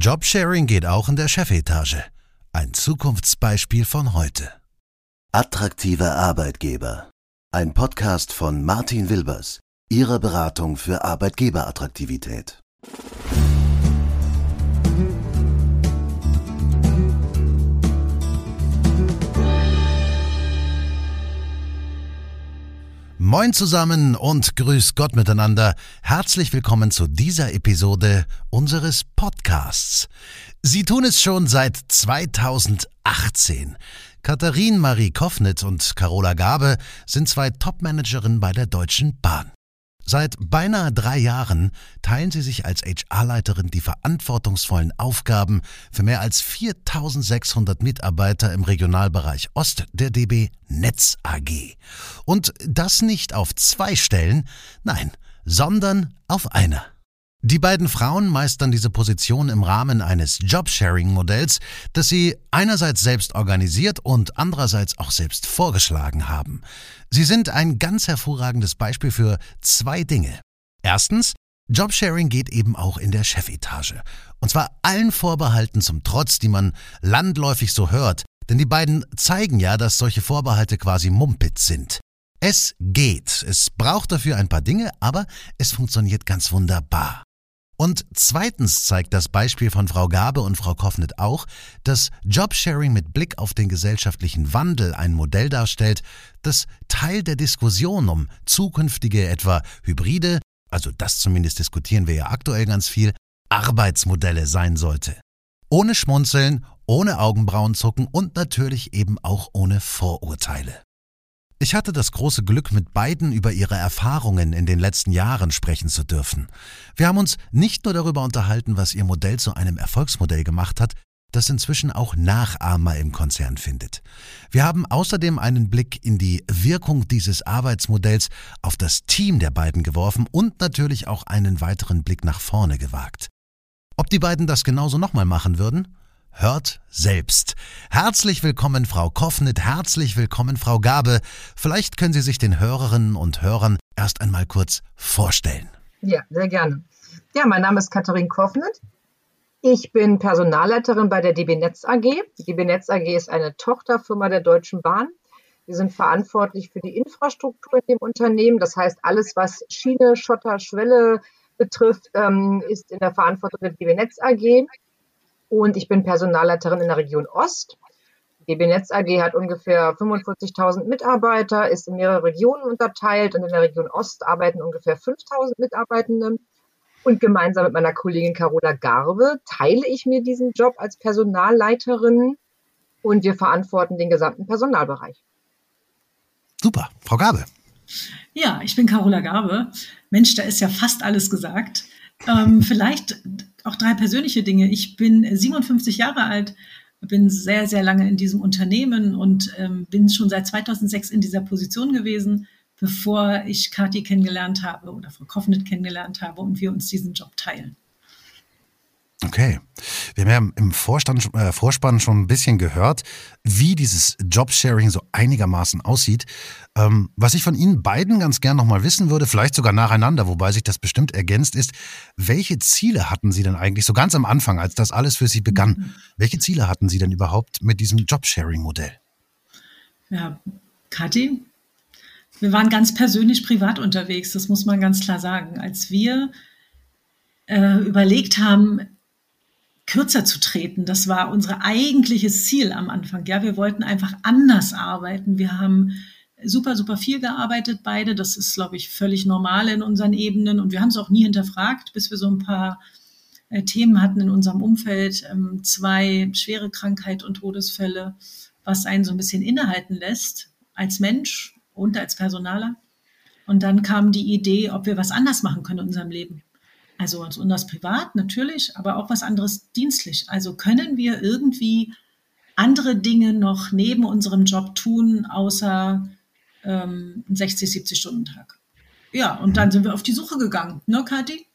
Jobsharing geht auch in der Chefetage. Ein Zukunftsbeispiel von heute. Attraktive Arbeitgeber. Ein Podcast von Martin Wilbers, Ihrer Beratung für Arbeitgeberattraktivität. Moin zusammen und grüß Gott miteinander. Herzlich willkommen zu dieser Episode unseres Podcasts. Sie tun es schon seit 2018. Katharin Marie Koffnit und Carola Gabe sind zwei Topmanagerinnen bei der Deutschen Bahn. Seit beinahe drei Jahren teilen sie sich als HR-Leiterin die verantwortungsvollen Aufgaben für mehr als 4600 Mitarbeiter im Regionalbereich Ost der DB Netz AG. Und das nicht auf zwei Stellen, nein, sondern auf einer. Die beiden Frauen meistern diese Position im Rahmen eines Jobsharing-Modells, das sie einerseits selbst organisiert und andererseits auch selbst vorgeschlagen haben. Sie sind ein ganz hervorragendes Beispiel für zwei Dinge. Erstens, Jobsharing geht eben auch in der Chefetage. Und zwar allen Vorbehalten zum Trotz, die man landläufig so hört, denn die beiden zeigen ja, dass solche Vorbehalte quasi Mumpitz sind. Es geht. Es braucht dafür ein paar Dinge, aber es funktioniert ganz wunderbar. Und zweitens zeigt das Beispiel von Frau Gabe und Frau Koffnet auch, dass Jobsharing mit Blick auf den gesellschaftlichen Wandel ein Modell darstellt, das Teil der Diskussion um zukünftige etwa hybride, also das zumindest diskutieren wir ja aktuell ganz viel, Arbeitsmodelle sein sollte. Ohne Schmunzeln, ohne Augenbrauenzucken und natürlich eben auch ohne Vorurteile. Ich hatte das große Glück, mit beiden über ihre Erfahrungen in den letzten Jahren sprechen zu dürfen. Wir haben uns nicht nur darüber unterhalten, was ihr Modell zu einem Erfolgsmodell gemacht hat, das inzwischen auch Nachahmer im Konzern findet. Wir haben außerdem einen Blick in die Wirkung dieses Arbeitsmodells auf das Team der beiden geworfen und natürlich auch einen weiteren Blick nach vorne gewagt. Ob die beiden das genauso nochmal machen würden? Hört selbst. Herzlich willkommen, Frau Koffnit, herzlich willkommen, Frau Gabe. Vielleicht können Sie sich den Hörerinnen und Hörern erst einmal kurz vorstellen. Ja, sehr gerne. Ja, mein Name ist Katharin Koffnit. Ich bin Personalleiterin bei der DB Netz AG. Die DB Netz AG ist eine Tochterfirma der Deutschen Bahn. Wir sind verantwortlich für die Infrastruktur in dem Unternehmen. Das heißt, alles, was Schiene, Schotter, Schwelle betrifft, ähm, ist in der Verantwortung der DB Netz AG und ich bin Personalleiterin in der Region Ost. Die DB Netz AG hat ungefähr 45.000 Mitarbeiter, ist in mehrere Regionen unterteilt und in der Region Ost arbeiten ungefähr 5.000 Mitarbeitende. Und gemeinsam mit meiner Kollegin Carola Garbe teile ich mir diesen Job als Personalleiterin und wir verantworten den gesamten Personalbereich. Super, Frau Garbe. Ja, ich bin Carola Garbe. Mensch, da ist ja fast alles gesagt. Ähm, vielleicht auch drei persönliche Dinge. Ich bin 57 Jahre alt, bin sehr, sehr lange in diesem Unternehmen und ähm, bin schon seit 2006 in dieser Position gewesen, bevor ich Kathi kennengelernt habe oder Frau Koffnet kennengelernt habe und wir uns diesen Job teilen. Okay. Wir haben ja im Vorstand, äh, Vorspann schon ein bisschen gehört, wie dieses Jobsharing so einigermaßen aussieht. Ähm, was ich von Ihnen beiden ganz gern nochmal wissen würde, vielleicht sogar nacheinander, wobei sich das bestimmt ergänzt ist, welche Ziele hatten Sie denn eigentlich so ganz am Anfang, als das alles für Sie begann? Mhm. Welche Ziele hatten Sie denn überhaupt mit diesem Jobsharing-Modell? Ja, Kathi, wir waren ganz persönlich privat unterwegs, das muss man ganz klar sagen. Als wir äh, überlegt haben, kürzer zu treten. Das war unser eigentliches Ziel am Anfang. Ja, wir wollten einfach anders arbeiten. Wir haben super, super viel gearbeitet, beide. Das ist, glaube ich, völlig normal in unseren Ebenen. Und wir haben es auch nie hinterfragt, bis wir so ein paar äh, Themen hatten in unserem Umfeld. Ähm, zwei schwere Krankheit und Todesfälle, was einen so ein bisschen innehalten lässt als Mensch und als Personaler. Und dann kam die Idee, ob wir was anders machen können in unserem Leben. Also und das privat natürlich, aber auch was anderes dienstlich. Also können wir irgendwie andere Dinge noch neben unserem Job tun, außer ähm, 60, 70 Stunden Tag. Ja, und dann sind wir auf die Suche gegangen, ne, Kathi?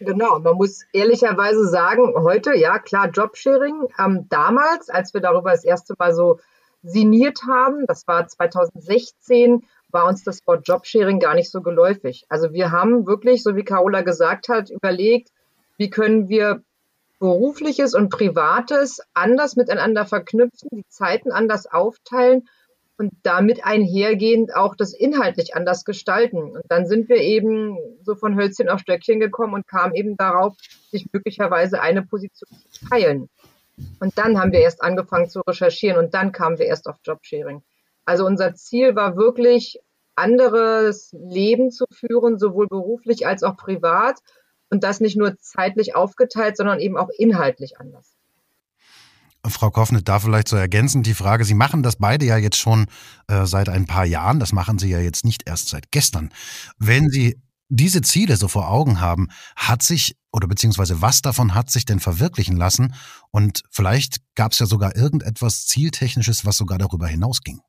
Genau, man muss ehrlicherweise sagen, heute, ja klar, Jobsharing. Ähm, damals, als wir darüber das erste Mal so sinniert haben, das war 2016, war uns das Wort Jobsharing gar nicht so geläufig. Also wir haben wirklich, so wie Carola gesagt hat, überlegt, wie können wir Berufliches und Privates anders miteinander verknüpfen, die Zeiten anders aufteilen und damit einhergehend auch das inhaltlich anders gestalten. Und dann sind wir eben so von Hölzchen auf Stöckchen gekommen und kamen eben darauf, sich möglicherweise eine Position zu teilen. Und dann haben wir erst angefangen zu recherchieren und dann kamen wir erst auf Jobsharing. Also unser Ziel war wirklich, anderes Leben zu führen, sowohl beruflich als auch privat. Und das nicht nur zeitlich aufgeteilt, sondern eben auch inhaltlich anders. Frau Koffnet, da vielleicht so ergänzend die Frage, Sie machen das beide ja jetzt schon äh, seit ein paar Jahren, das machen Sie ja jetzt nicht erst seit gestern. Wenn Sie diese Ziele so vor Augen haben, hat sich oder beziehungsweise was davon hat sich denn verwirklichen lassen? Und vielleicht gab es ja sogar irgendetwas Zieltechnisches, was sogar darüber hinausging.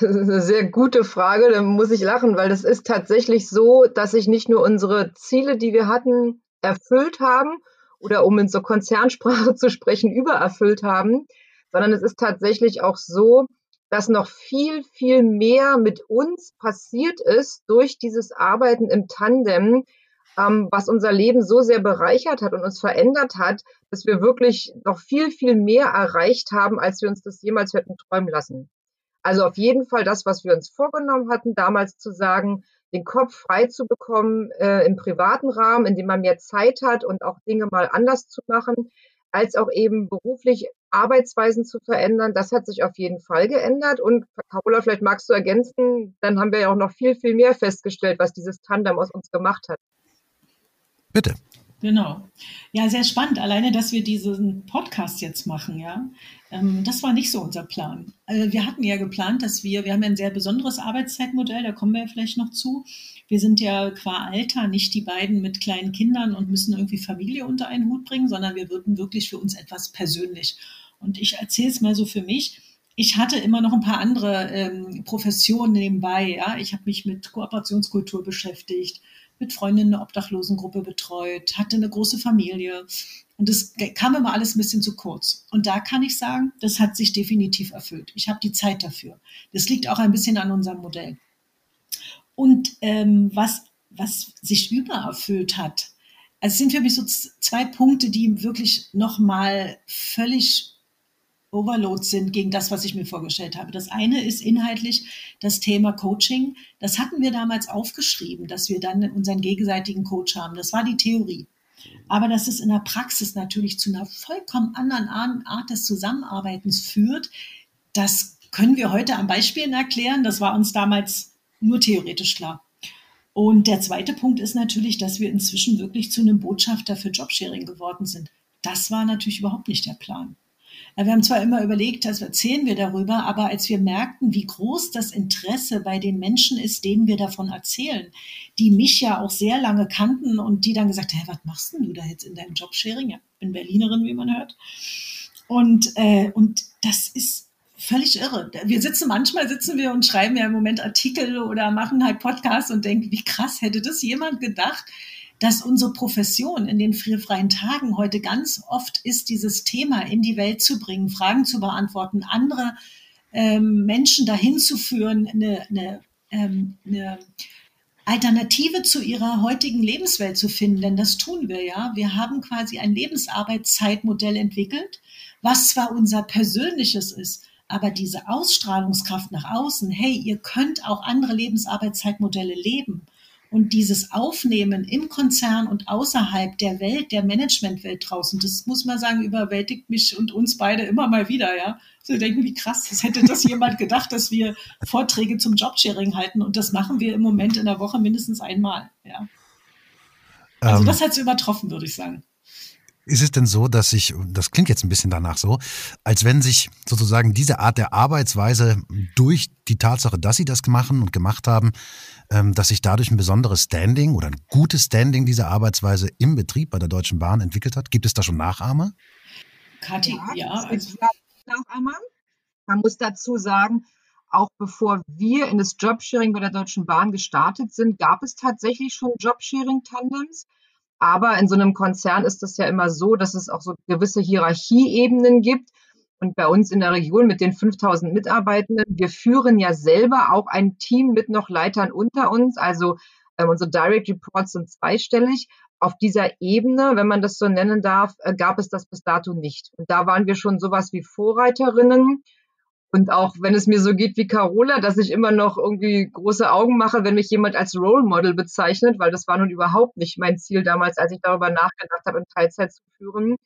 Das ist eine sehr gute Frage, da muss ich lachen, weil das ist tatsächlich so, dass sich nicht nur unsere Ziele, die wir hatten, erfüllt haben oder um in so Konzernsprache zu sprechen, übererfüllt haben, sondern es ist tatsächlich auch so, dass noch viel, viel mehr mit uns passiert ist durch dieses Arbeiten im Tandem, ähm, was unser Leben so sehr bereichert hat und uns verändert hat, dass wir wirklich noch viel, viel mehr erreicht haben, als wir uns das jemals hätten träumen lassen. Also auf jeden Fall das, was wir uns vorgenommen hatten, damals zu sagen, den Kopf frei zu bekommen äh, im privaten Rahmen, in dem man mehr Zeit hat und auch Dinge mal anders zu machen, als auch eben beruflich Arbeitsweisen zu verändern. Das hat sich auf jeden Fall geändert. Und Carola, vielleicht magst du ergänzen, dann haben wir ja auch noch viel, viel mehr festgestellt, was dieses Tandem aus uns gemacht hat. Bitte. Genau. Ja, sehr spannend. Alleine, dass wir diesen Podcast jetzt machen, ja. Ähm, das war nicht so unser Plan. Also wir hatten ja geplant, dass wir, wir haben ja ein sehr besonderes Arbeitszeitmodell, da kommen wir ja vielleicht noch zu. Wir sind ja qua Alter nicht die beiden mit kleinen Kindern und müssen irgendwie Familie unter einen Hut bringen, sondern wir würden wirklich für uns etwas persönlich. Und ich erzähle es mal so für mich. Ich hatte immer noch ein paar andere ähm, Professionen nebenbei. Ja, ich habe mich mit Kooperationskultur beschäftigt mit Freundinnen eine Obdachlosengruppe betreut, hatte eine große Familie. Und das kam immer alles ein bisschen zu kurz. Und da kann ich sagen, das hat sich definitiv erfüllt. Ich habe die Zeit dafür. Das liegt auch ein bisschen an unserem Modell. Und ähm, was, was sich übererfüllt hat, also es sind für mich so zwei Punkte, die wirklich nochmal völlig Overload sind gegen das, was ich mir vorgestellt habe. Das eine ist inhaltlich das Thema Coaching. Das hatten wir damals aufgeschrieben, dass wir dann unseren gegenseitigen Coach haben. Das war die Theorie. Aber dass es in der Praxis natürlich zu einer vollkommen anderen Art des Zusammenarbeitens führt, das können wir heute am Beispielen erklären. Das war uns damals nur theoretisch klar. Und der zweite Punkt ist natürlich, dass wir inzwischen wirklich zu einem Botschafter für Jobsharing geworden sind. Das war natürlich überhaupt nicht der Plan. Wir haben zwar immer überlegt, also erzählen wir darüber, aber als wir merkten, wie groß das Interesse bei den Menschen ist, denen wir davon erzählen, die mich ja auch sehr lange kannten und die dann gesagt haben, was machst denn du da jetzt in deinem Jobsharing? Ja, bin Berlinerin, wie man hört. Und, äh, und das ist völlig irre. Wir sitzen, manchmal sitzen wir und schreiben ja im Moment Artikel oder machen halt Podcasts und denken, wie krass hätte das jemand gedacht, dass unsere Profession in den freien Tagen heute ganz oft ist, dieses Thema in die Welt zu bringen, Fragen zu beantworten, andere ähm, Menschen dahin zu führen, eine, eine, ähm, eine Alternative zu ihrer heutigen Lebenswelt zu finden. Denn das tun wir ja. Wir haben quasi ein Lebensarbeitszeitmodell entwickelt, was zwar unser persönliches ist, aber diese Ausstrahlungskraft nach außen, hey, ihr könnt auch andere Lebensarbeitszeitmodelle leben und dieses Aufnehmen im Konzern und außerhalb der Welt, der Managementwelt draußen, das muss man sagen, überwältigt mich und uns beide immer mal wieder, ja. So denken, wie krass, das hätte das jemand gedacht, dass wir Vorträge zum Jobsharing halten und das machen wir im Moment in der Woche mindestens einmal, ja. Also ähm, das hat es übertroffen, würde ich sagen. Ist es denn so, dass sich, das klingt jetzt ein bisschen danach so, als wenn sich sozusagen diese Art der Arbeitsweise durch die Tatsache, dass Sie das machen und gemacht haben, ähm, dass sich dadurch ein besonderes Standing oder ein gutes Standing dieser Arbeitsweise im Betrieb bei der Deutschen Bahn entwickelt hat? Gibt es da schon Nachahmer? Kathi, ja. ja also Nachahmer. Man muss dazu sagen, auch bevor wir in das Jobsharing bei der Deutschen Bahn gestartet sind, gab es tatsächlich schon Jobsharing-Tandems. Aber in so einem Konzern ist es ja immer so, dass es auch so gewisse Hierarchieebenen gibt. Und bei uns in der Region mit den 5000 Mitarbeitenden, wir führen ja selber auch ein Team mit noch Leitern unter uns. Also Ähm, unsere Direct Reports sind zweistellig. Auf dieser Ebene, wenn man das so nennen darf, äh, gab es das bis dato nicht. Und da waren wir schon sowas wie Vorreiterinnen. Und auch wenn es mir so geht wie Carola, dass ich immer noch irgendwie große Augen mache, wenn mich jemand als Role Model bezeichnet, weil das war nun überhaupt nicht mein Ziel damals, als ich darüber nachgedacht habe, in Teilzeit zu führen,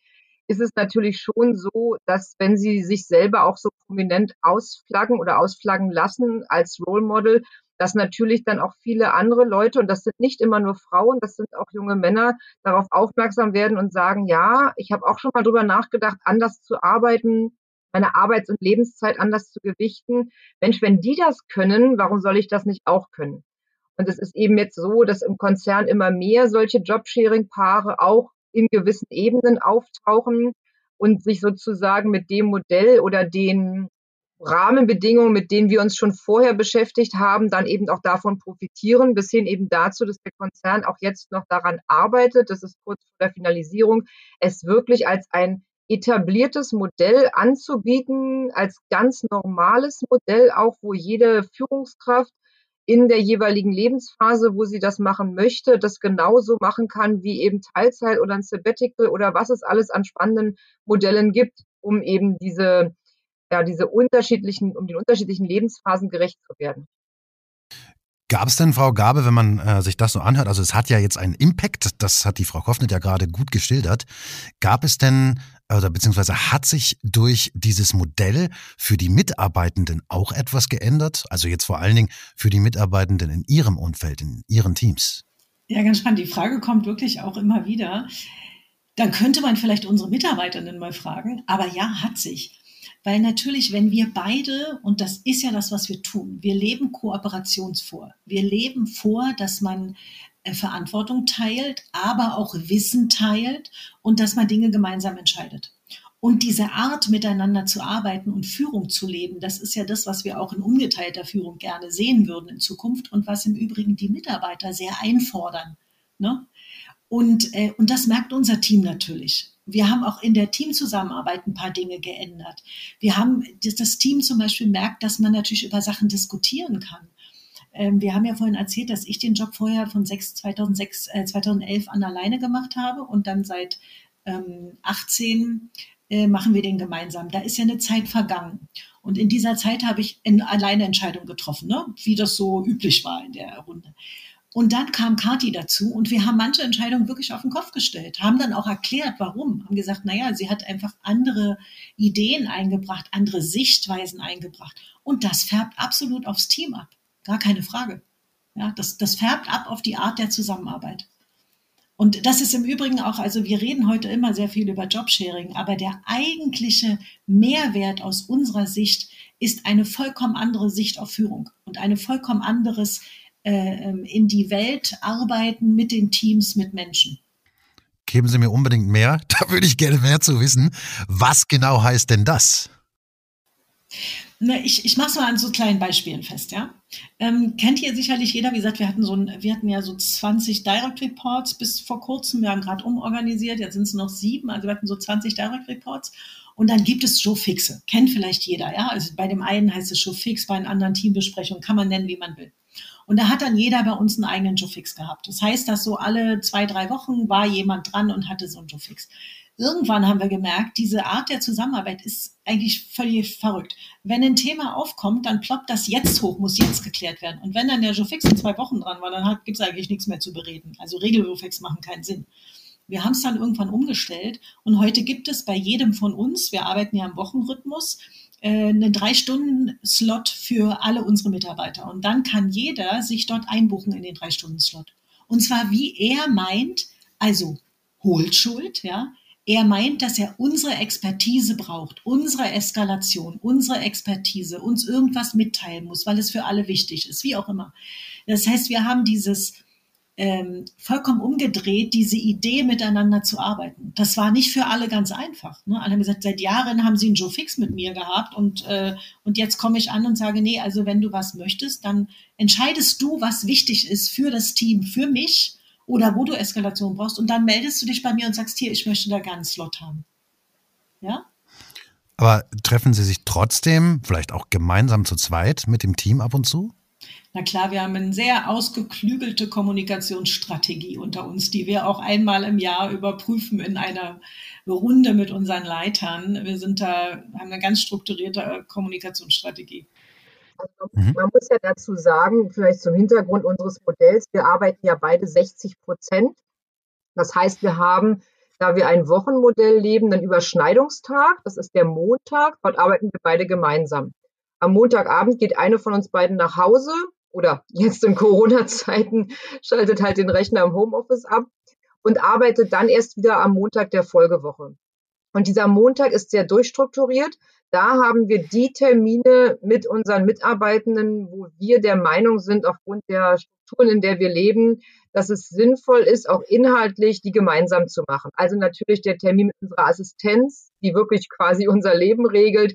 ist es natürlich schon so, dass wenn sie sich selber auch so prominent ausflaggen oder ausflaggen lassen als Role Model, dass natürlich dann auch viele andere Leute, und das sind nicht immer nur Frauen, das sind auch junge Männer, darauf aufmerksam werden und sagen, ja, ich habe auch schon mal drüber nachgedacht, anders zu arbeiten, meine Arbeits- und Lebenszeit anders zu gewichten. Mensch, wenn die das können, warum soll ich das nicht auch können? Und es ist eben jetzt so, dass im Konzern immer mehr solche Jobsharing-Paare auch in gewissen Ebenen auftauchen und sich sozusagen mit dem Modell oder den Rahmenbedingungen, mit denen wir uns schon vorher beschäftigt haben, dann eben auch davon profitieren, bis hin eben dazu, dass der Konzern auch jetzt noch daran arbeitet, das ist kurz vor der Finalisierung, es wirklich als ein etabliertes Modell anzubieten, als ganz normales Modell, auch wo jede Führungskraft in der jeweiligen Lebensphase, wo sie das machen möchte, das genauso machen kann wie eben Teilzeit oder ein Sabbatical oder was es alles an spannenden Modellen gibt, um eben diese ja, diese unterschiedlichen, um den unterschiedlichen Lebensphasen gerecht zu werden. Gab es denn, Frau Gabe, wenn man äh, sich das so anhört, also es hat ja jetzt einen Impact, das hat die Frau Koffnet ja gerade gut geschildert. Gab es denn, oder beziehungsweise hat sich durch dieses Modell für die Mitarbeitenden auch etwas geändert? Also jetzt vor allen Dingen für die Mitarbeitenden in ihrem Umfeld, in ihren Teams? Ja, ganz spannend. Die Frage kommt wirklich auch immer wieder. Dann könnte man vielleicht unsere Mitarbeitenden mal fragen, aber ja, hat sich. Weil natürlich, wenn wir beide, und das ist ja das, was wir tun, wir leben Kooperationsvor. Wir leben vor, dass man äh, Verantwortung teilt, aber auch Wissen teilt und dass man Dinge gemeinsam entscheidet. Und diese Art, miteinander zu arbeiten und Führung zu leben, das ist ja das, was wir auch in ungeteilter Führung gerne sehen würden in Zukunft und was im Übrigen die Mitarbeiter sehr einfordern. Ne? Und, äh, und das merkt unser Team natürlich. Wir haben auch in der Teamzusammenarbeit ein paar Dinge geändert. Wir haben, das Team zum Beispiel merkt, dass man natürlich über Sachen diskutieren kann. Ähm, wir haben ja vorhin erzählt, dass ich den Job vorher von 6, 2006, äh, 2011 an alleine gemacht habe und dann seit ähm, 18 äh, machen wir den gemeinsam. Da ist ja eine Zeit vergangen. Und in dieser Zeit habe ich eine alleine Entscheidung getroffen, ne? wie das so üblich war in der Runde. Und dann kam Kati dazu und wir haben manche Entscheidungen wirklich auf den Kopf gestellt, haben dann auch erklärt, warum. Haben gesagt, naja, sie hat einfach andere Ideen eingebracht, andere Sichtweisen eingebracht. Und das färbt absolut aufs Team ab. Gar keine Frage. Ja, das, das färbt ab auf die Art der Zusammenarbeit. Und das ist im Übrigen auch, also wir reden heute immer sehr viel über Jobsharing, aber der eigentliche Mehrwert aus unserer Sicht ist eine vollkommen andere Sicht auf Führung und eine vollkommen anderes äh, ähm, in die Welt arbeiten mit den Teams, mit Menschen. Geben Sie mir unbedingt mehr. Da würde ich gerne mehr zu wissen. Was genau heißt denn das? Ne, ich ich mache es mal an so kleinen Beispielen fest, ja. Ähm, kennt ihr sicherlich jeder, wie gesagt, wir hatten so ein, wir hatten ja so 20 Direct Reports bis vor kurzem, wir haben gerade umorganisiert, jetzt sind es noch sieben, also wir hatten so 20 Direct Reports. Und dann gibt es Show Fixe. Kennt vielleicht jeder, ja. Also bei dem einen heißt es Show Fix, bei einem anderen Teambesprechung, kann man nennen, wie man will. Und da hat dann jeder bei uns einen eigenen Joe-Fix gehabt. Das heißt, dass so alle zwei, drei Wochen war jemand dran und hatte so einen Joe-Fix. Irgendwann haben wir gemerkt, diese Art der Zusammenarbeit ist eigentlich völlig verrückt. Wenn ein Thema aufkommt, dann ploppt das jetzt hoch, muss jetzt geklärt werden. Und wenn dann der Joe-Fix in zwei Wochen dran war, dann gibt es eigentlich nichts mehr zu bereden. Also Regel-Joe-Fix machen keinen Sinn. Wir haben es dann irgendwann umgestellt und heute gibt es bei jedem von uns, wir arbeiten ja im Wochenrhythmus, einen Drei-Stunden-Slot für alle unsere Mitarbeiter. Und dann kann jeder sich dort einbuchen in den Drei-Stunden-Slot. Und zwar wie er meint, also Hohlschuld, ja. Er meint, dass er unsere Expertise braucht, unsere Eskalation, unsere Expertise, uns irgendwas mitteilen muss, weil es für alle wichtig ist, wie auch immer. Das heißt, wir haben dieses ähm, vollkommen umgedreht, diese Idee miteinander zu arbeiten. Das war nicht für alle ganz einfach. Ne? Alle haben gesagt, seit Jahren haben sie einen Joe Fix mit mir gehabt und, äh, und jetzt komme ich an und sage, nee, also wenn du was möchtest, dann entscheidest du, was wichtig ist für das Team, für mich oder wo du Eskalation brauchst und dann meldest du dich bei mir und sagst, hier, ich möchte da gerne einen Slot haben. Ja? Aber treffen Sie sich trotzdem, vielleicht auch gemeinsam zu zweit mit dem Team ab und zu? Na klar, wir haben eine sehr ausgeklügelte Kommunikationsstrategie unter uns, die wir auch einmal im Jahr überprüfen in einer Runde mit unseren Leitern. Wir sind da, haben eine ganz strukturierte Kommunikationsstrategie. Also, mhm. Man muss ja dazu sagen, vielleicht zum Hintergrund unseres Modells, wir arbeiten ja beide 60 Prozent. Das heißt, wir haben, da wir ein Wochenmodell leben, einen Überschneidungstag. Das ist der Montag. Dort arbeiten wir beide gemeinsam. Am Montagabend geht eine von uns beiden nach Hause oder jetzt in Corona-Zeiten schaltet halt den Rechner im Homeoffice ab und arbeitet dann erst wieder am Montag der Folgewoche. Und dieser Montag ist sehr durchstrukturiert. Da haben wir die Termine mit unseren Mitarbeitenden, wo wir der Meinung sind, aufgrund der Strukturen, in der wir leben, dass es sinnvoll ist, auch inhaltlich die gemeinsam zu machen. Also natürlich der Termin mit unserer Assistenz, die wirklich quasi unser Leben regelt,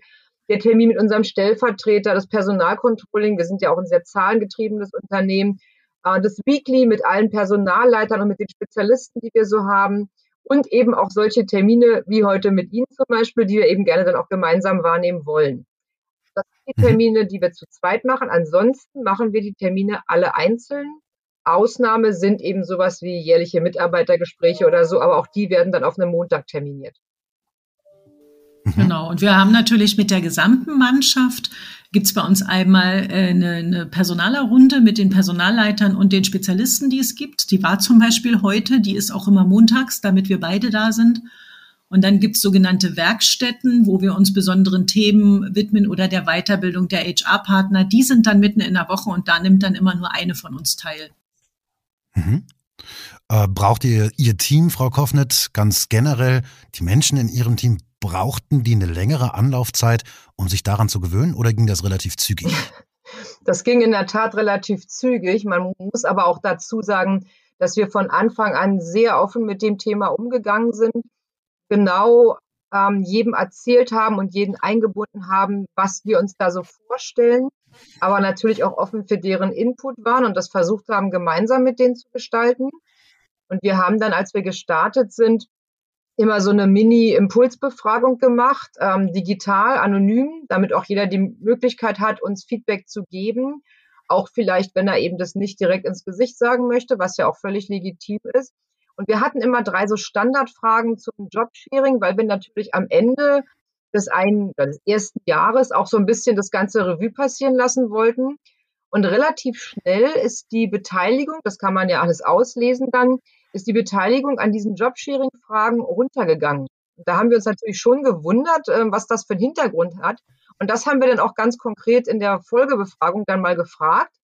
der Termin mit unserem Stellvertreter, das Personalcontrolling, wir sind ja auch ein sehr zahlengetriebenes Unternehmen, äh, das Weekly mit allen Personalleitern und mit den Spezialisten, die wir so haben und eben auch solche Termine wie heute mit Ihnen zum Beispiel, die wir eben gerne dann auch gemeinsam wahrnehmen wollen. Das sind die mhm. Termine, die wir zu zweit machen. Ansonsten machen wir die Termine alle einzeln. Ausnahme sind eben sowas wie jährliche Mitarbeitergespräche oder so, aber auch die werden dann auf einem Montag terminiert. Mhm. Genau. Und wir haben natürlich mit der gesamten Mannschaft gibt es bei uns einmal äh, eine, eine Personalerrunde mit den Personalleitern und den Spezialisten, die es gibt. Die war zum Beispiel heute, die ist auch immer montags, damit wir beide da sind. Und dann gibt es sogenannte Werkstätten, wo wir uns besonderen Themen widmen oder der Weiterbildung der HR-Partner. Die sind dann mitten in der Woche und da nimmt dann immer nur eine von uns teil. Mhm. Äh, braucht ihr Ihr Team, Frau Koffnet, ganz generell, die Menschen in Ihrem Team, brauchten die eine längere Anlaufzeit, um sich daran zu gewöhnen oder ging das relativ zügig? Das ging in der Tat relativ zügig. Man muss aber auch dazu sagen, dass wir von Anfang an sehr offen mit dem Thema umgegangen sind, genau ähm, jedem erzählt haben und jeden eingebunden haben, was wir uns da so vorstellen, aber natürlich auch offen für deren Input waren und das versucht haben, gemeinsam mit denen zu gestalten. Und wir haben dann, als wir gestartet sind, immer so eine Mini-Impulsbefragung gemacht, ähm, digital, anonym, damit auch jeder die Möglichkeit hat, uns Feedback zu geben. Auch vielleicht, wenn er eben das nicht direkt ins Gesicht sagen möchte, was ja auch völlig legitim ist. Und wir hatten immer drei so Standardfragen zum Jobsharing, weil wir natürlich am Ende des, einen, des ersten Jahres auch so ein bisschen das ganze Revue passieren lassen wollten. Und relativ schnell ist die Beteiligung, das kann man ja alles auslesen dann, ist die Beteiligung an diesen Jobsharing-Fragen runtergegangen. Da haben wir uns natürlich schon gewundert, ähm, was das für einen Hintergrund hat. Und das haben wir dann auch ganz konkret in der Folgebefragung dann mal gefragt.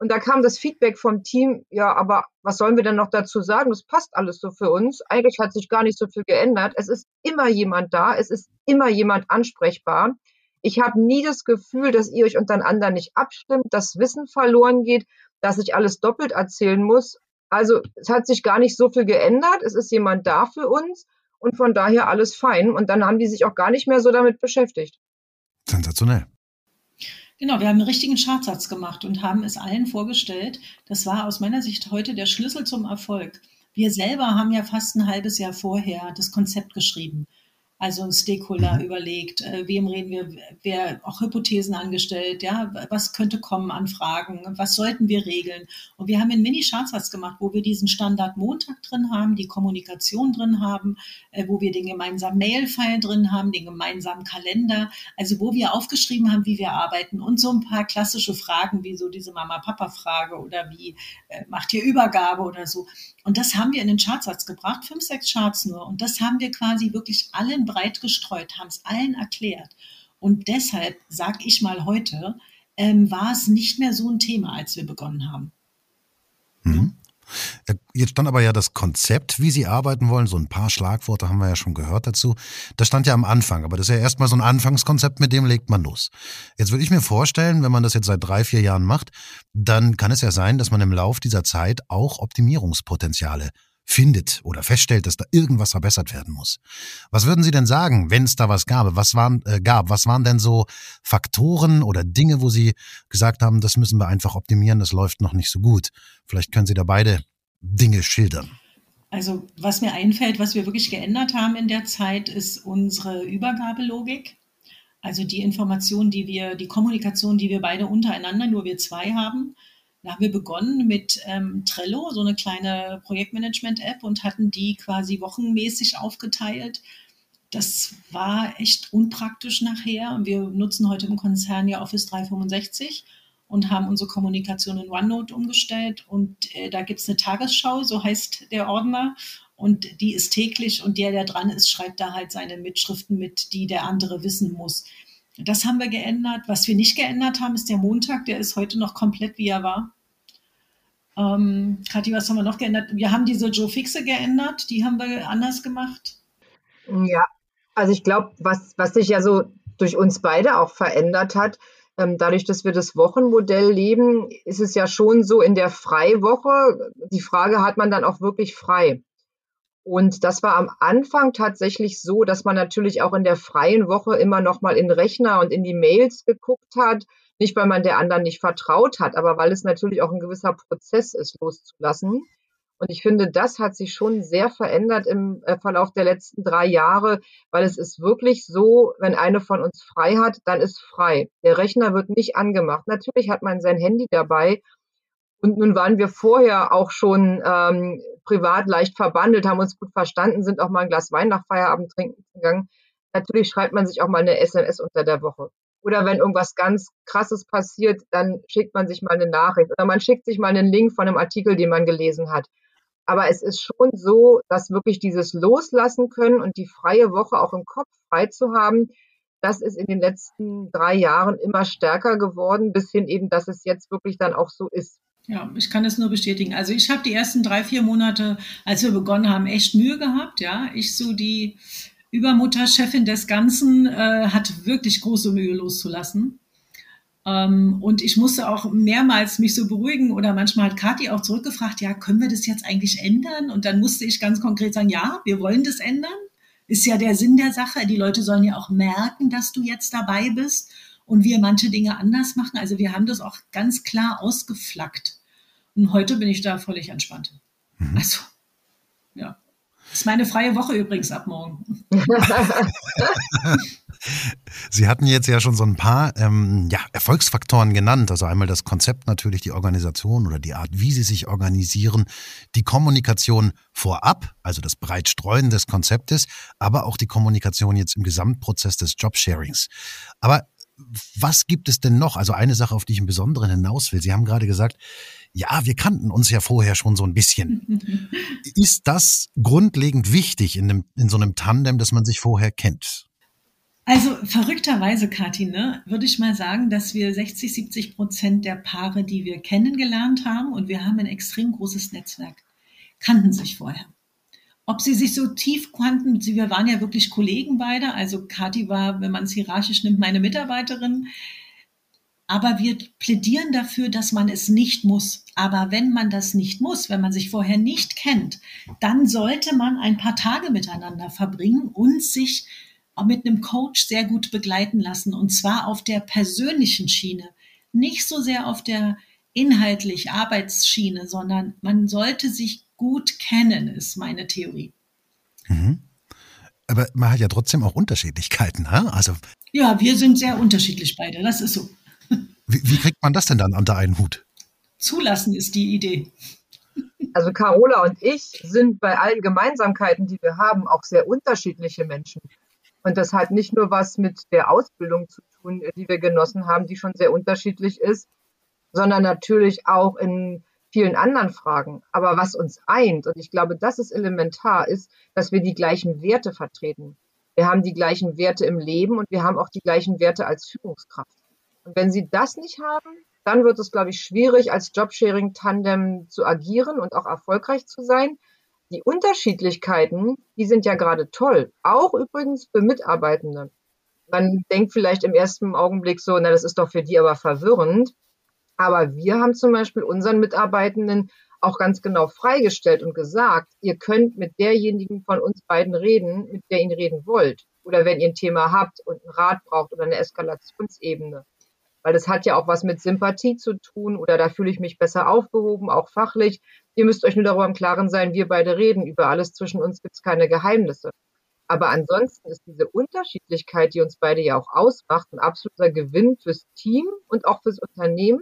Und da kam das Feedback vom Team, ja, aber was sollen wir denn noch dazu sagen? Das passt alles so für uns. Eigentlich hat sich gar nicht so viel geändert. Es ist immer jemand da, es ist immer jemand ansprechbar. Ich habe nie das Gefühl, dass ihr euch untereinander nicht abstimmt, dass Wissen verloren geht, dass ich alles doppelt erzählen muss. Also es hat sich gar nicht so viel geändert. Es ist jemand da für uns und von daher alles fein. Und dann haben die sich auch gar nicht mehr so damit beschäftigt. Sensationell. Genau, wir haben einen richtigen Chartsatz gemacht und haben es allen vorgestellt. Das war aus meiner Sicht heute der Schlüssel zum Erfolg. Wir selber haben ja fast ein halbes Jahr vorher das Konzept geschrieben also ein Stakeholder mhm. überlegt, äh, wem reden wir, wer auch Hypothesen angestellt, ja, was könnte kommen an Fragen, was sollten wir regeln. Und wir haben einen Mini-Chartsatz gemacht, wo wir diesen Standard Montag drin haben, die Kommunikation drin haben, äh, wo wir den gemeinsamen Mail-File drin haben, den gemeinsamen Kalender, also wo wir aufgeschrieben haben, wie wir arbeiten und so ein paar klassische Fragen, wie so diese Mama-Papa-Frage oder wie äh, macht ihr Übergabe oder so. Und das haben wir in den Chartsatz gebracht, fünf, sechs Charts nur. Und das haben wir quasi wirklich allen breit gestreut, haben es allen erklärt. Und deshalb, sage ich mal heute, ähm, war es nicht mehr so ein Thema, als wir begonnen haben. Mhm. Jetzt stand aber ja das Konzept, wie Sie arbeiten wollen. So ein paar Schlagworte haben wir ja schon gehört dazu. Das stand ja am Anfang, aber das ist ja erstmal so ein Anfangskonzept, mit dem legt man los. Jetzt würde ich mir vorstellen, wenn man das jetzt seit drei, vier Jahren macht, dann kann es ja sein, dass man im Lauf dieser Zeit auch Optimierungspotenziale findet oder feststellt, dass da irgendwas verbessert werden muss. Was würden Sie denn sagen, wenn es da was gab? Was waren, äh, gab? Was waren denn so Faktoren oder Dinge, wo Sie gesagt haben, das müssen wir einfach optimieren, das läuft noch nicht so gut? Vielleicht können Sie da beide Dinge schildern. Also was mir einfällt, was wir wirklich geändert haben in der Zeit, ist unsere Übergabelogik. Also die Information, die wir, die Kommunikation, die wir beide untereinander, nur wir zwei haben. Da haben wir begonnen mit ähm, Trello, so eine kleine Projektmanagement-App und hatten die quasi wochenmäßig aufgeteilt. Das war echt unpraktisch nachher. Wir nutzen heute im Konzern ja Office 365 und haben unsere Kommunikation in OneNote umgestellt. Und äh, da gibt es eine Tagesschau, so heißt der Ordner. Und die ist täglich und der, der dran ist, schreibt da halt seine Mitschriften mit, die der andere wissen muss. Das haben wir geändert. Was wir nicht geändert haben, ist der Montag. Der ist heute noch komplett, wie er war. Ähm, Kathi, was haben wir noch geändert? Wir haben diese Joe Fixe geändert. Die haben wir anders gemacht. Ja, also ich glaube, was, was sich ja so durch uns beide auch verändert hat, ähm, dadurch, dass wir das Wochenmodell leben, ist es ja schon so in der Freiwoche, die Frage, hat man dann auch wirklich frei? Und das war am Anfang tatsächlich so, dass man natürlich auch in der freien Woche immer noch mal in Rechner und in die Mails geguckt hat. Nicht, weil man der anderen nicht vertraut hat, aber weil es natürlich auch ein gewisser Prozess ist, loszulassen. Und ich finde, das hat sich schon sehr verändert im äh, Verlauf der letzten drei Jahre, weil es ist wirklich so, wenn eine von uns frei hat, dann ist frei. Der Rechner wird nicht angemacht. Natürlich hat man sein Handy dabei. Und nun waren wir vorher auch schon ähm, privat leicht verbandelt, haben uns gut verstanden, sind auch mal ein Glas Wein nach Feierabend trinken gegangen. Natürlich schreibt man sich auch mal eine SMS unter der Woche. Oder wenn irgendwas ganz Krasses passiert, dann schickt man sich mal eine Nachricht. Oder man schickt sich mal einen Link von einem Artikel, den man gelesen hat. Aber es ist schon so, dass wirklich dieses Loslassen können und die freie Woche auch im Kopf frei zu haben, das ist in den letzten drei Jahren immer stärker geworden, bis hin eben, dass es jetzt wirklich dann auch so ist. Ja, ich kann es nur bestätigen. Also ich habe die ersten drei, vier Monate, als wir begonnen haben, echt Mühe gehabt. Ja, ich so die Übermutter, Chefin des Ganzen, äh, hat wirklich große Mühe loszulassen. Ähm, und ich musste auch mehrmals mich so beruhigen oder manchmal hat Kathi auch zurückgefragt, ja, können wir das jetzt eigentlich ändern? Und dann musste ich ganz konkret sagen, ja, wir wollen das ändern. Ist ja der Sinn der Sache. Die Leute sollen ja auch merken, dass du jetzt dabei bist und wir manche Dinge anders machen. Also wir haben das auch ganz klar ausgeflaggt. Und heute bin ich da völlig entspannt. Mhm. Also, ja. Das ist meine freie Woche übrigens ab morgen. Sie hatten jetzt ja schon so ein paar ähm, ja, Erfolgsfaktoren genannt. Also einmal das Konzept natürlich, die Organisation oder die Art, wie Sie sich organisieren, die Kommunikation vorab, also das Breitstreuen des Konzeptes, aber auch die Kommunikation jetzt im Gesamtprozess des Jobsharings. Aber was gibt es denn noch? Also eine Sache, auf die ich im Besonderen hinaus will. Sie haben gerade gesagt, ja, wir kannten uns ja vorher schon so ein bisschen. Ist das grundlegend wichtig in, einem, in so einem Tandem, dass man sich vorher kennt? Also verrückterweise, Kathi, ne, würde ich mal sagen, dass wir 60, 70 Prozent der Paare, die wir kennengelernt haben, und wir haben ein extrem großes Netzwerk, kannten sich vorher. Ob sie sich so tief kannten, wir waren ja wirklich Kollegen beide, also Kathi war, wenn man es hierarchisch nimmt, meine Mitarbeiterin. Aber wir plädieren dafür, dass man es nicht muss. Aber wenn man das nicht muss, wenn man sich vorher nicht kennt, dann sollte man ein paar Tage miteinander verbringen und sich mit einem Coach sehr gut begleiten lassen. Und zwar auf der persönlichen Schiene. Nicht so sehr auf der inhaltlich Arbeitsschiene, sondern man sollte sich gut kennen, ist meine Theorie. Mhm. Aber man hat ja trotzdem auch Unterschiedlichkeiten. Ne? Also ja, wir sind sehr unterschiedlich beide, das ist so. Wie, wie kriegt man das denn dann unter einen Hut? Zulassen ist die Idee. Also Carola und ich sind bei allen Gemeinsamkeiten, die wir haben, auch sehr unterschiedliche Menschen. Und das hat nicht nur was mit der Ausbildung zu tun, die wir genossen haben, die schon sehr unterschiedlich ist, sondern natürlich auch in vielen anderen Fragen. Aber was uns eint, und ich glaube, das ist elementar, ist, dass wir die gleichen Werte vertreten. Wir haben die gleichen Werte im Leben und wir haben auch die gleichen Werte als Führungskraft. Und wenn Sie das nicht haben, dann wird es, glaube ich, schwierig, als Jobsharing-Tandem zu agieren und auch erfolgreich zu sein. Die Unterschiedlichkeiten, die sind ja gerade toll. Auch übrigens für Mitarbeitende. Man denkt vielleicht im ersten Augenblick so, na, das ist doch für die aber verwirrend. Aber wir haben zum Beispiel unseren Mitarbeitenden auch ganz genau freigestellt und gesagt, ihr könnt mit derjenigen von uns beiden reden, mit der ihr reden wollt. Oder wenn ihr ein Thema habt und einen Rat braucht oder eine Eskalationsebene. Weil das hat ja auch was mit Sympathie zu tun oder da fühle ich mich besser aufgehoben, auch fachlich. Ihr müsst euch nur darüber im Klaren sein, wir beide reden. Über alles zwischen uns gibt es keine Geheimnisse. Aber ansonsten ist diese Unterschiedlichkeit, die uns beide ja auch ausmacht, ein absoluter Gewinn fürs Team und auch fürs Unternehmen.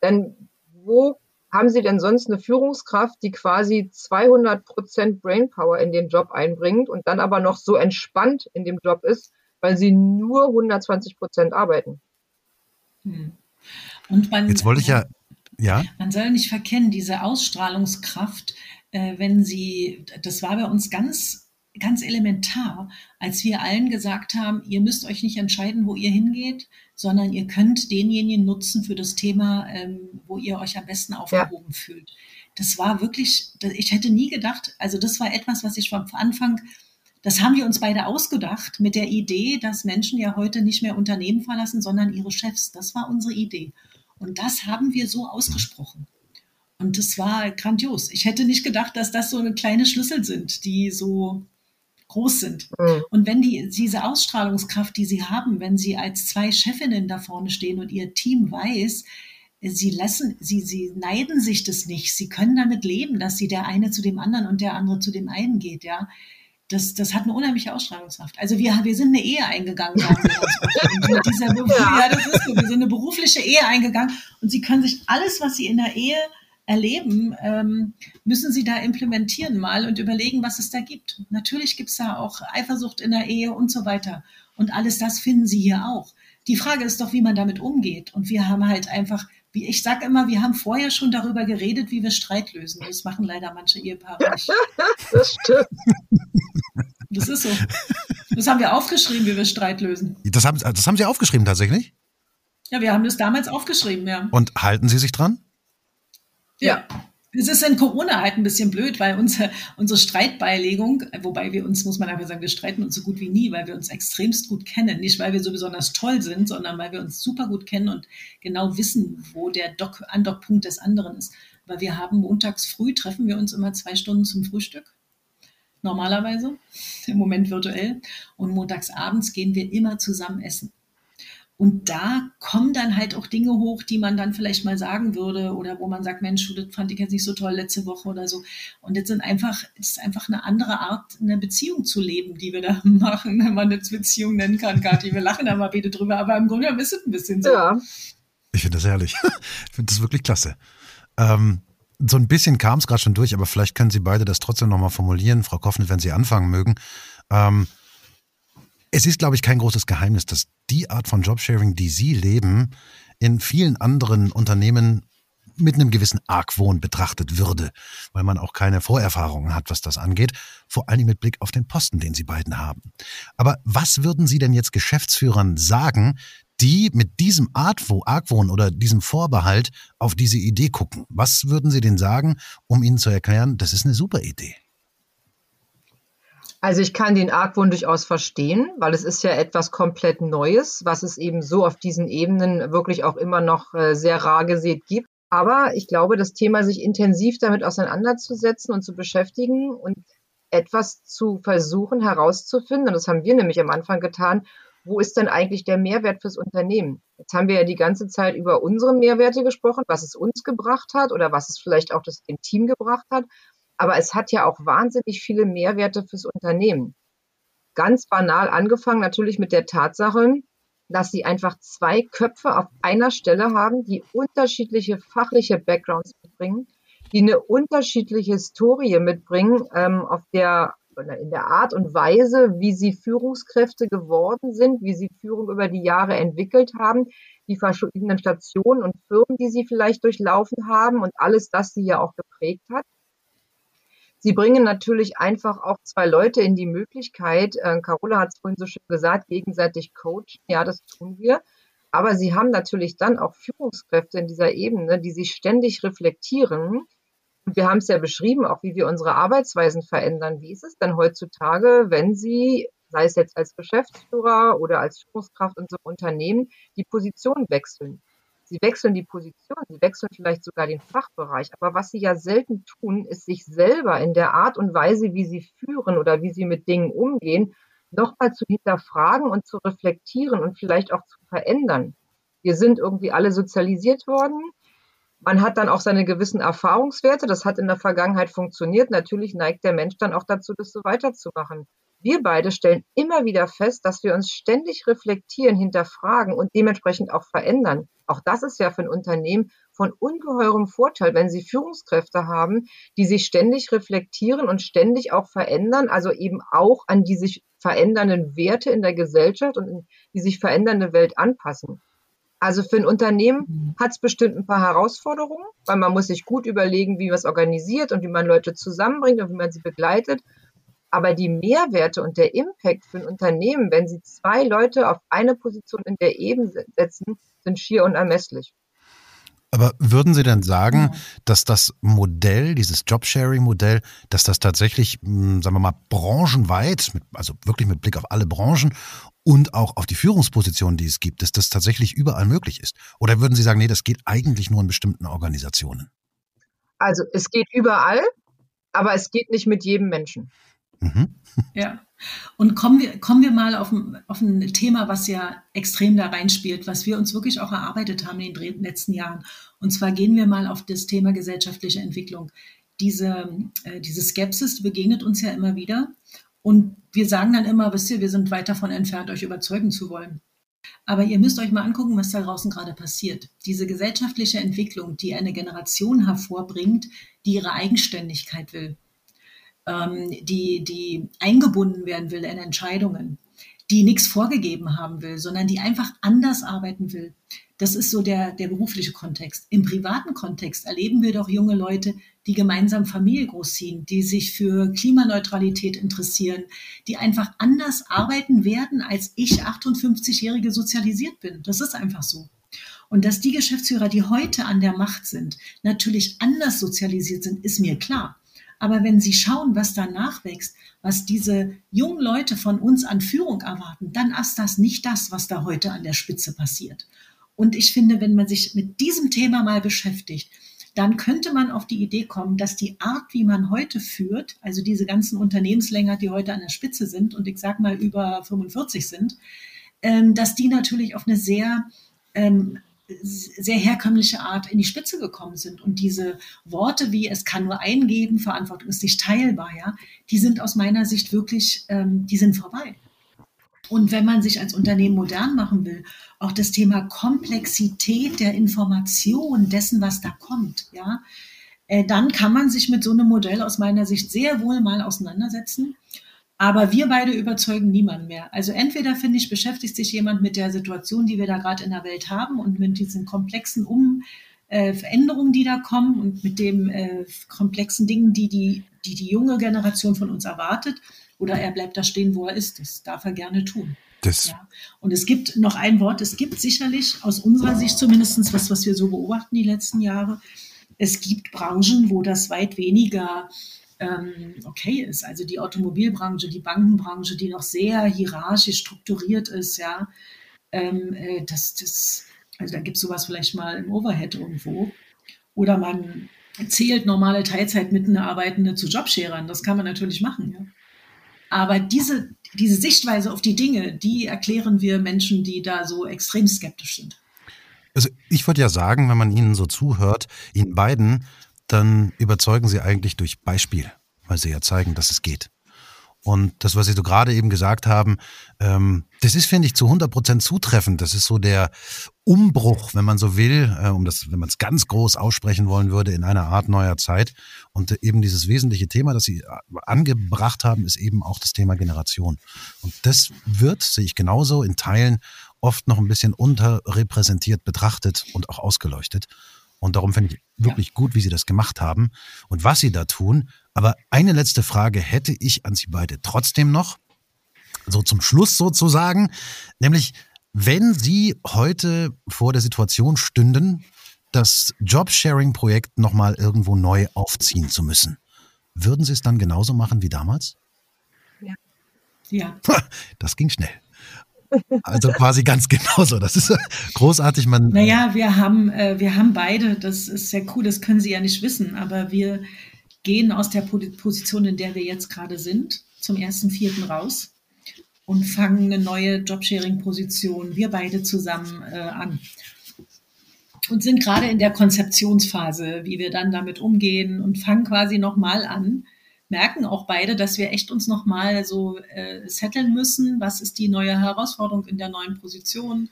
Denn wo haben Sie denn sonst eine Führungskraft, die quasi 200 Prozent Brainpower in den Job einbringt und dann aber noch so entspannt in dem Job ist, weil sie nur 120 Prozent arbeiten? Hm. Und man, Jetzt wollte ich ja, ja. Man soll nicht verkennen, diese Ausstrahlungskraft, äh, wenn sie, das war bei uns ganz, ganz elementar, als wir allen gesagt haben, ihr müsst euch nicht entscheiden, wo ihr hingeht, sondern ihr könnt denjenigen nutzen für das Thema, ähm, wo ihr euch am besten aufgehoben ja. fühlt. Das war wirklich, ich hätte nie gedacht, also das war etwas, was ich von Anfang das haben wir uns beide ausgedacht mit der Idee, dass Menschen ja heute nicht mehr Unternehmen verlassen, sondern ihre Chefs. Das war unsere Idee. Und das haben wir so ausgesprochen. Und das war grandios. Ich hätte nicht gedacht, dass das so eine kleine Schlüssel sind, die so groß sind. Mhm. Und wenn die, diese Ausstrahlungskraft, die sie haben, wenn sie als zwei Chefinnen da vorne stehen und ihr Team weiß, sie lassen, sie, sie neiden sich das nicht. Sie können damit leben, dass sie der eine zu dem anderen und der andere zu dem einen geht, ja das, das hat eine unheimliche Ausstrahlungskraft. Also wir, wir sind eine Ehe eingegangen. mit dieser, ja. ja, das ist so. Wir sind eine berufliche Ehe eingegangen und Sie können sich alles, was Sie in der Ehe erleben, ähm, müssen Sie da implementieren mal und überlegen, was es da gibt. Natürlich gibt es da auch Eifersucht in der Ehe und so weiter. Und alles das finden Sie hier auch. Die Frage ist doch, wie man damit umgeht. Und wir haben halt einfach, wie ich sage immer, wir haben vorher schon darüber geredet, wie wir Streit lösen. Das machen leider manche Ehepaare nicht. das stimmt. Das ist so. Das haben wir aufgeschrieben, wie wir Streit lösen. Das haben, das haben Sie aufgeschrieben tatsächlich? Ja, wir haben das damals aufgeschrieben, ja. Und halten Sie sich dran? Ja. Es ist in Corona halt ein bisschen blöd, weil unsere, unsere Streitbeilegung, wobei wir uns, muss man einfach sagen, wir streiten uns so gut wie nie, weil wir uns extremst gut kennen. Nicht, weil wir so besonders toll sind, sondern weil wir uns super gut kennen und genau wissen, wo der Dock, Andockpunkt des anderen ist. Weil wir haben montags früh, treffen wir uns immer zwei Stunden zum Frühstück normalerweise, im Moment virtuell. Und montags abends gehen wir immer zusammen essen. Und da kommen dann halt auch Dinge hoch, die man dann vielleicht mal sagen würde oder wo man sagt, Mensch, das fand ich jetzt nicht so toll letzte Woche oder so. Und das sind einfach, es ist einfach eine andere Art, eine Beziehung zu leben, die wir da machen, wenn man eine Beziehung nennen kann, Kathi. Wir lachen da mal wieder drüber, aber im Grunde ist es ein bisschen so. Ja. Ich finde das herrlich. Ich finde das wirklich klasse. Ähm, so ein bisschen kam es gerade schon durch, aber vielleicht können Sie beide das trotzdem nochmal formulieren, Frau Koffnet, wenn Sie anfangen mögen. Ähm, es ist, glaube ich, kein großes Geheimnis, dass die Art von Jobsharing, die Sie leben, in vielen anderen Unternehmen mit einem gewissen Argwohn betrachtet würde, weil man auch keine Vorerfahrungen hat, was das angeht, vor allem mit Blick auf den Posten, den Sie beiden haben. Aber was würden Sie denn jetzt Geschäftsführern sagen, die mit diesem Argwohn oder diesem Vorbehalt auf diese Idee gucken. Was würden Sie denen sagen, um ihnen zu erklären, das ist eine super Idee? Also ich kann den Argwohn durchaus verstehen, weil es ist ja etwas komplett Neues, was es eben so auf diesen Ebenen wirklich auch immer noch äh, sehr rar gesät gibt. Aber ich glaube, das Thema, sich intensiv damit auseinanderzusetzen und zu beschäftigen und etwas zu versuchen herauszufinden, und das haben wir nämlich am Anfang getan, wo ist denn eigentlich der Mehrwert fürs Unternehmen? Jetzt haben wir ja die ganze Zeit über unsere Mehrwerte gesprochen, was es uns gebracht hat oder was es vielleicht auch das, dem Team gebracht hat. Aber es hat ja auch wahnsinnig viele Mehrwerte fürs Unternehmen. Ganz banal angefangen natürlich mit der Tatsache, dass sie einfach zwei Köpfe auf einer Stelle haben, die unterschiedliche fachliche Backgrounds mitbringen, die eine unterschiedliche Historie mitbringen, ähm, auf der in der Art und Weise, wie sie Führungskräfte geworden sind, wie sie Führung über die Jahre entwickelt haben, die verschiedenen Stationen und Firmen, die sie vielleicht durchlaufen haben und alles das sie ja auch geprägt hat. Sie bringen natürlich einfach auch zwei Leute in die Möglichkeit, äh, Carola hat es vorhin so schön gesagt, gegenseitig coachen. Ja, das tun wir. Aber sie haben natürlich dann auch Führungskräfte in dieser Ebene, die sich ständig reflektieren und wir haben es ja beschrieben, auch wie wir unsere Arbeitsweisen verändern. Wie ist es denn heutzutage, wenn Sie, sei es jetzt als Geschäftsführer oder als Führungskraft in so einem Unternehmen, die Position wechseln? Sie wechseln die Position, sie wechseln vielleicht sogar den Fachbereich. Aber was sie ja selten tun, ist sich selber in der Art und Weise, wie sie führen oder wie sie mit Dingen umgehen, nochmal zu hinterfragen und zu reflektieren und vielleicht auch zu verändern. Wir sind irgendwie alle sozialisiert worden man hat dann auch seine gewissen Erfahrungswerte. Das hat in der Vergangenheit funktioniert. Natürlich neigt der Mensch dann auch dazu, das so weiterzumachen. Wir beide stellen immer wieder fest, dass wir uns ständig reflektieren, hinterfragen und dementsprechend auch verändern. Auch das ist ja für ein Unternehmen von ungeheurem Vorteil, wenn sie Führungskräfte haben, die sich ständig reflektieren und ständig auch verändern, also eben auch an die sich verändernden Werte in der Gesellschaft und in die sich verändernde Welt anpassen. Also für ein Unternehmen mhm. hat es bestimmt ein paar Herausforderungen, weil man muss sich gut überlegen, wie man es organisiert und wie man Leute zusammenbringt und wie man sie begleitet. Aber die Mehrwerte und der Impact für ein Unternehmen, wenn sie zwei Leute auf eine Position in der Ebene setzen, sind schier unermesslich. Aber würden Sie denn sagen, dass das Modell, dieses Jobsharing-Modell, dass das tatsächlich, hm, sagen wir mal, branchenweit, also wirklich mit Blick auf alle Branchen und auch auf die Führungspositionen, die es gibt, dass das tatsächlich überall möglich ist? Oder würden Sie sagen, nee, das geht eigentlich nur in bestimmten Organisationen? Also es geht überall, aber es geht nicht mit jedem Menschen. Mhm. Ja. Und kommen wir, kommen wir mal auf ein, auf ein Thema, was ja extrem da reinspielt, was wir uns wirklich auch erarbeitet haben in den letzten Jahren. Und zwar gehen wir mal auf das Thema gesellschaftliche Entwicklung. Diese, äh, diese Skepsis begegnet uns ja immer wieder. Und wir sagen dann immer, wisst ihr, wir sind weit davon entfernt, euch überzeugen zu wollen. Aber ihr müsst euch mal angucken, was da draußen gerade passiert. Diese gesellschaftliche Entwicklung, die eine Generation hervorbringt, die ihre Eigenständigkeit will, ähm, die, die eingebunden werden will in Entscheidungen, die nichts vorgegeben haben will, sondern die einfach anders arbeiten will. Das ist so der, der berufliche Kontext. Im privaten Kontext erleben wir doch junge Leute, die gemeinsam Familie großziehen, die sich für Klimaneutralität interessieren, die einfach anders arbeiten werden, als ich 58-Jährige sozialisiert bin. Das ist einfach so. Und dass die Geschäftsführer, die heute an der Macht sind, natürlich anders sozialisiert sind, ist mir klar. Aber wenn Sie schauen, was da nachwächst, was diese jungen Leute von uns an Führung erwarten, dann ist das nicht das, was da heute an der Spitze passiert. Und ich finde, wenn man sich mit diesem Thema mal beschäftigt, dann könnte man auf die Idee kommen, dass die Art, wie man heute führt, also diese ganzen Unternehmenslänger, die heute an der Spitze sind und ich sag mal über 45 sind, ähm, dass die natürlich auf eine sehr ähm, sehr herkömmliche Art in die Spitze gekommen sind. Und diese Worte wie es kann nur einen geben, Verantwortung ist nicht teilbar, ja, die sind aus meiner Sicht wirklich, ähm, die sind vorbei. Und wenn man sich als Unternehmen modern machen will, auch das Thema Komplexität der Information dessen, was da kommt, ja, äh, dann kann man sich mit so einem Modell aus meiner Sicht sehr wohl mal auseinandersetzen aber wir beide überzeugen niemanden mehr. Also entweder finde ich, beschäftigt sich jemand mit der Situation, die wir da gerade in der Welt haben und mit diesen komplexen um äh, Veränderungen, die da kommen und mit den äh, komplexen Dingen, die die, die die junge Generation von uns erwartet. Oder er bleibt da stehen, wo er ist. Das darf er gerne tun. Ja. Und es gibt noch ein Wort, es gibt sicherlich aus unserer Sicht zumindest was, was wir so beobachten die letzten Jahre. Es gibt Branchen, wo das weit weniger ähm, okay ist. Also die Automobilbranche, die Bankenbranche, die noch sehr hierarchisch strukturiert ist, ja, ähm, äh, das, das, also da gibt es sowas vielleicht mal im Overhead irgendwo. Oder man zählt normale Teilzeit Arbeitende zu Jobsharern. Das kann man natürlich machen, ja. Aber diese, diese Sichtweise auf die Dinge, die erklären wir Menschen, die da so extrem skeptisch sind. Also ich würde ja sagen, wenn man Ihnen so zuhört, Ihnen beiden, dann überzeugen sie eigentlich durch Beispiel, weil sie ja zeigen, dass es geht. Und das, was Sie so gerade eben gesagt haben, ähm, das ist, finde ich, zu 100 Prozent zutreffend. Das ist so der Umbruch, wenn man so will, äh, um das, wenn man es ganz groß aussprechen wollen würde, in einer Art neuer Zeit. Und eben dieses wesentliche Thema, das Sie äh, angebracht haben, ist eben auch das Thema Generation. Und das wird, sehe ich genauso, in Teilen oft noch ein bisschen unterrepräsentiert betrachtet und auch ausgeleuchtet. Und darum finde ich wirklich ja. gut, wie Sie das gemacht haben und was Sie da tun. Aber eine letzte Frage hätte ich an Sie beide trotzdem noch, so zum Schluss sozusagen, nämlich wenn Sie heute vor der Situation stünden, das Jobsharing-Projekt nochmal irgendwo neu aufziehen zu müssen, würden Sie es dann genauso machen wie damals? Ja. Ja. Das ging schnell. Also quasi ganz genauso. Das ist großartig. Man naja, wir haben, äh, wir haben beide, das ist sehr cool, das können Sie ja nicht wissen, aber wir gehen aus der Position, in der wir jetzt gerade sind, zum ersten Vierten raus und fangen eine neue Jobsharing-Position, wir beide zusammen äh, an. Und sind gerade in der Konzeptionsphase, wie wir dann damit umgehen und fangen quasi nochmal an, merken auch beide, dass wir echt uns nochmal so äh, setteln müssen. Was ist die neue Herausforderung in der neuen Position?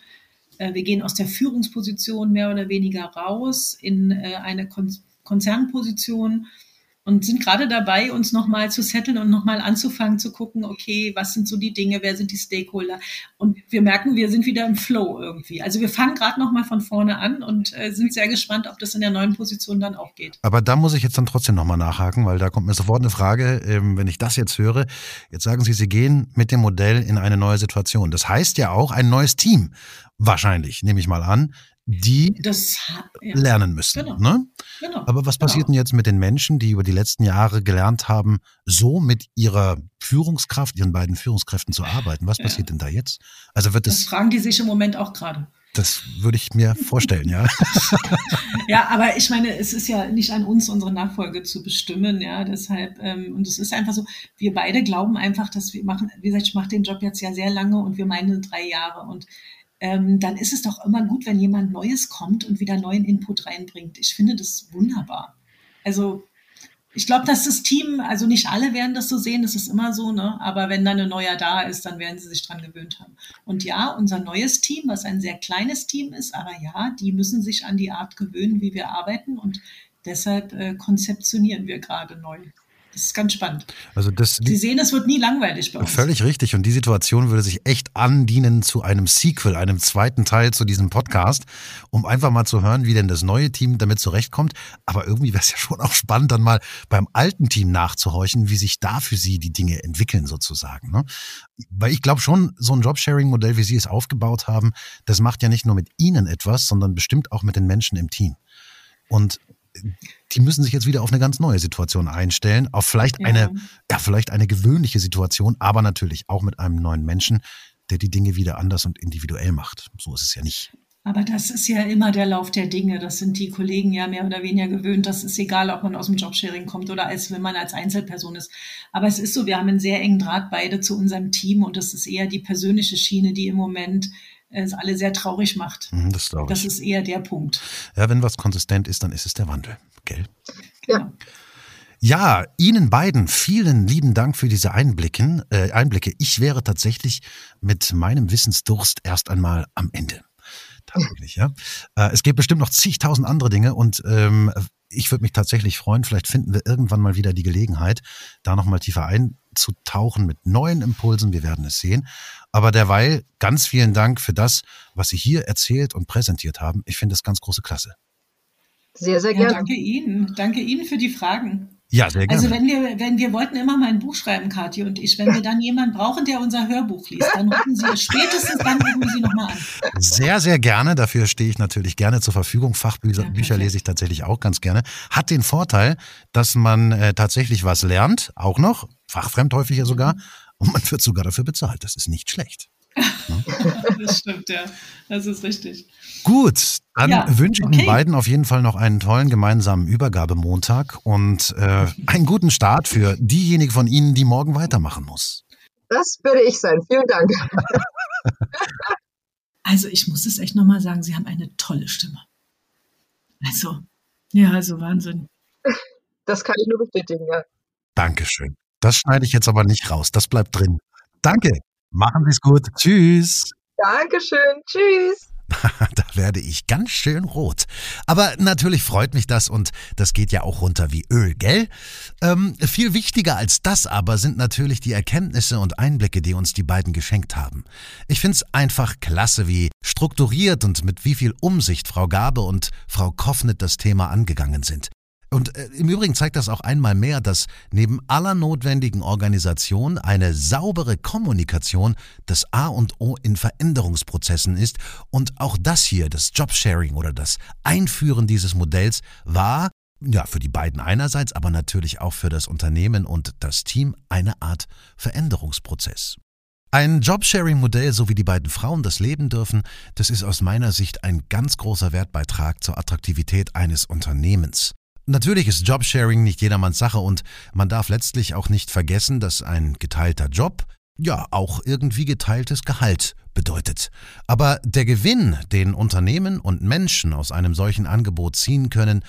Äh, wir gehen aus der Führungsposition mehr oder weniger raus in äh, eine Kon Konzernposition und sind gerade dabei, uns nochmal zu setteln und nochmal anzufangen zu gucken, okay, was sind so die Dinge, wer sind die Stakeholder? Und wir merken, wir sind wieder im Flow irgendwie. Also wir fangen gerade nochmal von vorne an und äh, sind sehr gespannt, ob das in der neuen Position dann auch geht. Aber da muss ich jetzt dann trotzdem nochmal nachhaken, weil da kommt mir sofort eine Frage, ähm, wenn ich das jetzt höre. Jetzt sagen Sie, Sie gehen mit dem Modell in eine neue Situation. Das heißt ja auch ein neues Team. Wahrscheinlich, nehme ich mal an die das, ja. lernen müssen. Genau. Ne? Genau. Aber was passiert genau. denn jetzt mit den Menschen, die über die letzten Jahre gelernt haben, so mit ihrer Führungskraft, ihren beiden Führungskräften zu arbeiten? Was ja. passiert denn da jetzt? Also wird das, das fragen die sich im Moment auch gerade. Das würde ich mir vorstellen, ja. ja, aber ich meine, es ist ja nicht an uns, unsere Nachfolge zu bestimmen, ja. Deshalb, ähm, und es ist einfach so, wir beide glauben einfach, dass wir machen, wie gesagt, ich mache den Job jetzt ja sehr lange und wir meinen drei Jahre. Und ähm, dann ist es doch immer gut, wenn jemand Neues kommt und wieder neuen Input reinbringt. Ich finde das wunderbar. Also ich glaube, dass das Team, also nicht alle werden das so sehen, das ist immer so, ne? aber wenn dann ein neuer da ist, dann werden sie sich dran gewöhnt haben. Und ja, unser neues Team, was ein sehr kleines Team ist, aber ja, die müssen sich an die Art gewöhnen, wie wir arbeiten und deshalb äh, konzeptionieren wir gerade neu. Das ist ganz spannend. Also das, Sie sehen, es wird nie langweilig bei uns. Völlig richtig. Und die Situation würde sich echt andienen zu einem Sequel, einem zweiten Teil zu diesem Podcast, um einfach mal zu hören, wie denn das neue Team damit zurechtkommt. Aber irgendwie wäre es ja schon auch spannend, dann mal beim alten Team nachzuhorchen, wie sich da für Sie die Dinge entwickeln sozusagen. Ne? Weil ich glaube schon, so ein Jobsharing-Modell, wie Sie es aufgebaut haben, das macht ja nicht nur mit Ihnen etwas, sondern bestimmt auch mit den Menschen im Team. Und die müssen sich jetzt wieder auf eine ganz neue Situation einstellen, auf vielleicht ja. eine, ja, vielleicht eine gewöhnliche Situation, aber natürlich auch mit einem neuen Menschen, der die Dinge wieder anders und individuell macht. So ist es ja nicht. Aber das ist ja immer der Lauf der Dinge. Das sind die Kollegen ja mehr oder weniger gewöhnt. Das ist egal, ob man aus dem Jobsharing kommt oder als wenn man als Einzelperson ist. Aber es ist so, wir haben einen sehr engen Draht beide zu unserem Team und das ist eher die persönliche Schiene, die im Moment es alle sehr traurig macht. Mhm, das glaube ich. Das ist eher der Punkt. Ja, wenn was konsistent ist, dann ist es der Wandel, gell? Ja. Ja, Ihnen beiden vielen lieben Dank für diese Einblicken, äh, Einblicke. Ich wäre tatsächlich mit meinem Wissensdurst erst einmal am Ende. Tatsächlich, ja. Äh, es gibt bestimmt noch zigtausend andere Dinge und ähm, ich würde mich tatsächlich freuen, vielleicht finden wir irgendwann mal wieder die Gelegenheit, da nochmal tiefer einzutauchen mit neuen Impulsen. Wir werden es sehen. Aber derweil ganz vielen Dank für das, was Sie hier erzählt und präsentiert haben. Ich finde das ganz große Klasse. Sehr, sehr gerne. Ja, danke Ihnen. Danke Ihnen für die Fragen. Ja, sehr gerne. Also wenn wir, wenn wir wollten immer mal ein Buch schreiben, Kathi und ich, wenn wir dann jemanden brauchen, der unser Hörbuch liest, dann rufen Sie spätestens dann rufen Sie nochmal an. Sehr, sehr gerne. Dafür stehe ich natürlich gerne zur Verfügung. Fachbücher ja, Bücher lese ich tatsächlich auch ganz gerne. Hat den Vorteil, dass man äh, tatsächlich was lernt, auch noch, fachfremd häufig ja sogar, mhm. Und man wird sogar dafür bezahlt. Das ist nicht schlecht. das stimmt, ja. Das ist richtig. Gut, dann ja, wünsche ich okay. Ihnen beiden auf jeden Fall noch einen tollen gemeinsamen Übergabemontag und äh, einen guten Start für diejenige von Ihnen, die morgen weitermachen muss. Das würde ich sein. Vielen Dank. Also ich muss es echt nochmal sagen, Sie haben eine tolle Stimme. Also, ja, also Wahnsinn. Das kann ich nur bestätigen, ja. Dankeschön. Das schneide ich jetzt aber nicht raus. Das bleibt drin. Danke. Machen Sie es gut. Tschüss. Dankeschön. Tschüss. da werde ich ganz schön rot. Aber natürlich freut mich das und das geht ja auch runter wie Öl, gell? Ähm, viel wichtiger als das aber sind natürlich die Erkenntnisse und Einblicke, die uns die beiden geschenkt haben. Ich find's einfach klasse, wie strukturiert und mit wie viel Umsicht Frau Gabe und Frau Koffnet das Thema angegangen sind. Und äh, im Übrigen zeigt das auch einmal mehr, dass neben aller notwendigen Organisation eine saubere Kommunikation das A und O in Veränderungsprozessen ist. Und auch das hier, das Jobsharing oder das Einführen dieses Modells, war ja, für die beiden einerseits, aber natürlich auch für das Unternehmen und das Team eine Art Veränderungsprozess. Ein Jobsharing-Modell, so wie die beiden Frauen das leben dürfen, das ist aus meiner Sicht ein ganz großer Wertbeitrag zur Attraktivität eines Unternehmens. Natürlich ist Jobsharing nicht jedermanns Sache und man darf letztlich auch nicht vergessen, dass ein geteilter Job ja auch irgendwie geteiltes Gehalt bedeutet. Aber der Gewinn, den Unternehmen und Menschen aus einem solchen Angebot ziehen können,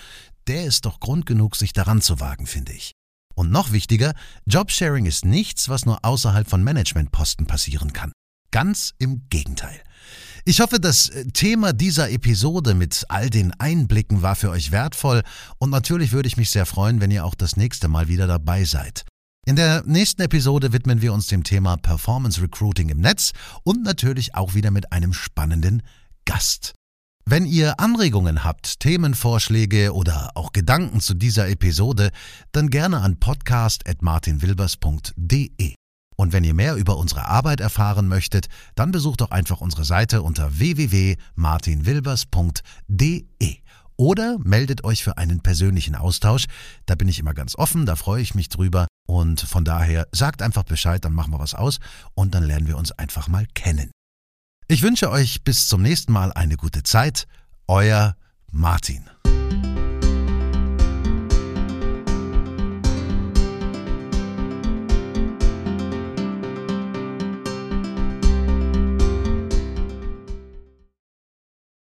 der ist doch Grund genug, sich daran zu wagen, finde ich. Und noch wichtiger, Jobsharing ist nichts, was nur außerhalb von Managementposten passieren kann. Ganz im Gegenteil. Ich hoffe, das äh, Thema dieser Episode mit all den Einblicken war für euch wertvoll und natürlich würde ich mich sehr freuen, wenn ihr auch das nächste Mal wieder dabei seid. In der nächsten Episode widmen wir uns dem Thema Performance Recruiting im Netz und natürlich auch wieder mit einem spannenden Gast. Wenn ihr Anregungen habt, Themenvorschläge oder auch Gedanken zu dieser Episode, dann gerne an podcast.martinwilbers.de. Und wenn ihr mehr über unsere Arbeit erfahren möchtet, dann besucht doch einfach unsere Seite unter www.martinwilbers.de. Oder meldet euch für einen persönlichen Austausch. Da bin ich immer ganz offen, da freue ich mich drüber. Und von daher sagt einfach Bescheid, dann machen wir was aus und dann lernen wir uns einfach mal kennen. Ich wünsche euch bis zum nächsten Mal eine gute Zeit. Euer Martin.